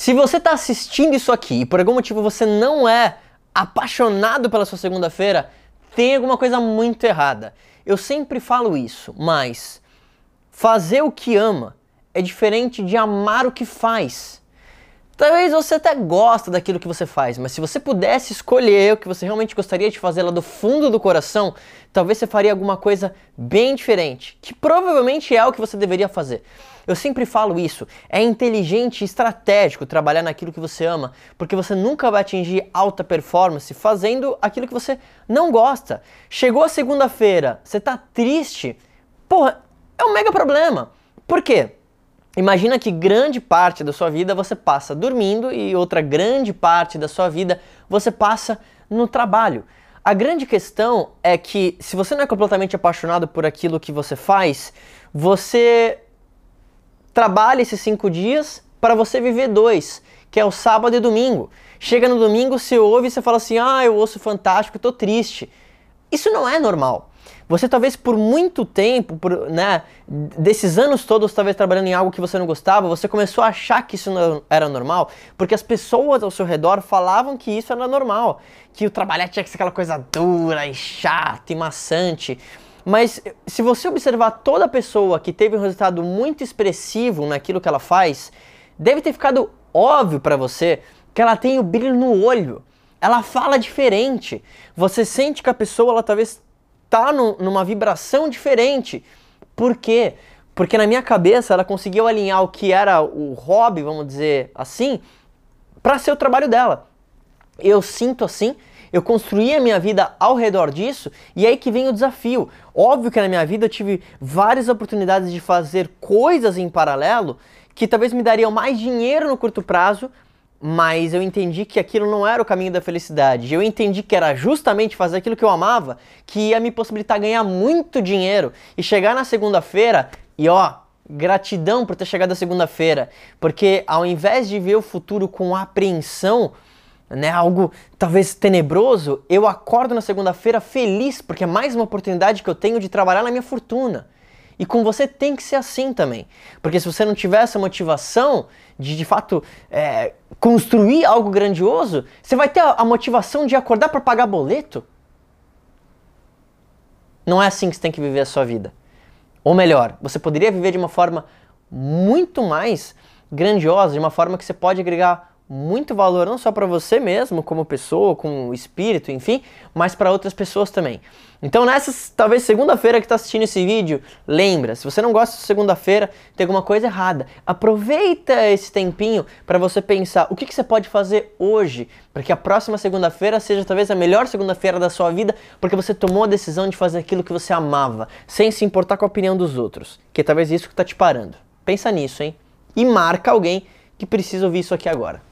Se você está assistindo isso aqui e por algum motivo você não é apaixonado pela sua segunda-feira, tem alguma coisa muito errada. Eu sempre falo isso, mas fazer o que ama é diferente de amar o que faz. Talvez você até gosta daquilo que você faz, mas se você pudesse escolher o que você realmente gostaria de fazer lá do fundo do coração, talvez você faria alguma coisa bem diferente, que provavelmente é o que você deveria fazer. Eu sempre falo isso, é inteligente e estratégico trabalhar naquilo que você ama, porque você nunca vai atingir alta performance fazendo aquilo que você não gosta. Chegou a segunda-feira, você tá triste, porra, é um mega problema. Por quê? Imagina que grande parte da sua vida você passa dormindo e outra grande parte da sua vida você passa no trabalho. A grande questão é que se você não é completamente apaixonado por aquilo que você faz, você trabalha esses cinco dias para você viver dois, que é o sábado e domingo. Chega no domingo, você ouve e você fala assim: ah, eu ouço fantástico, estou triste. Isso não é normal. Você talvez por muito tempo, por, né, desses anos todos talvez trabalhando em algo que você não gostava, você começou a achar que isso não era normal, porque as pessoas ao seu redor falavam que isso era normal, que o trabalhar tinha que ser aquela coisa dura e chata e maçante. Mas se você observar toda pessoa que teve um resultado muito expressivo naquilo que ela faz, deve ter ficado óbvio para você que ela tem o brilho no olho. Ela fala diferente. Você sente que a pessoa ela talvez tá no, numa vibração diferente. Por quê? Porque na minha cabeça ela conseguiu alinhar o que era o hobby, vamos dizer assim, para ser o trabalho dela. Eu sinto assim, eu construí a minha vida ao redor disso, e aí que vem o desafio. Óbvio que na minha vida eu tive várias oportunidades de fazer coisas em paralelo que talvez me dariam mais dinheiro no curto prazo, mas eu entendi que aquilo não era o caminho da felicidade. Eu entendi que era justamente fazer aquilo que eu amava que ia me possibilitar ganhar muito dinheiro e chegar na segunda-feira e ó, gratidão por ter chegado a segunda-feira, porque ao invés de ver o futuro com apreensão, né, algo talvez tenebroso, eu acordo na segunda-feira feliz porque é mais uma oportunidade que eu tenho de trabalhar na minha fortuna. E com você tem que ser assim também. Porque se você não tiver essa motivação de de fato é, construir algo grandioso, você vai ter a, a motivação de acordar para pagar boleto? Não é assim que você tem que viver a sua vida. Ou melhor, você poderia viver de uma forma muito mais grandiosa, de uma forma que você pode agregar muito valor não só para você mesmo, como pessoa, como espírito, enfim, mas para outras pessoas também. Então, nessa talvez segunda-feira que está assistindo esse vídeo, lembra, se você não gosta de segunda-feira, tem alguma coisa errada. Aproveita esse tempinho para você pensar o que, que você pode fazer hoje para que a próxima segunda-feira seja talvez a melhor segunda-feira da sua vida, porque você tomou a decisão de fazer aquilo que você amava, sem se importar com a opinião dos outros, que é talvez isso que está te parando. Pensa nisso, hein? E marca alguém que precisa ouvir isso aqui agora.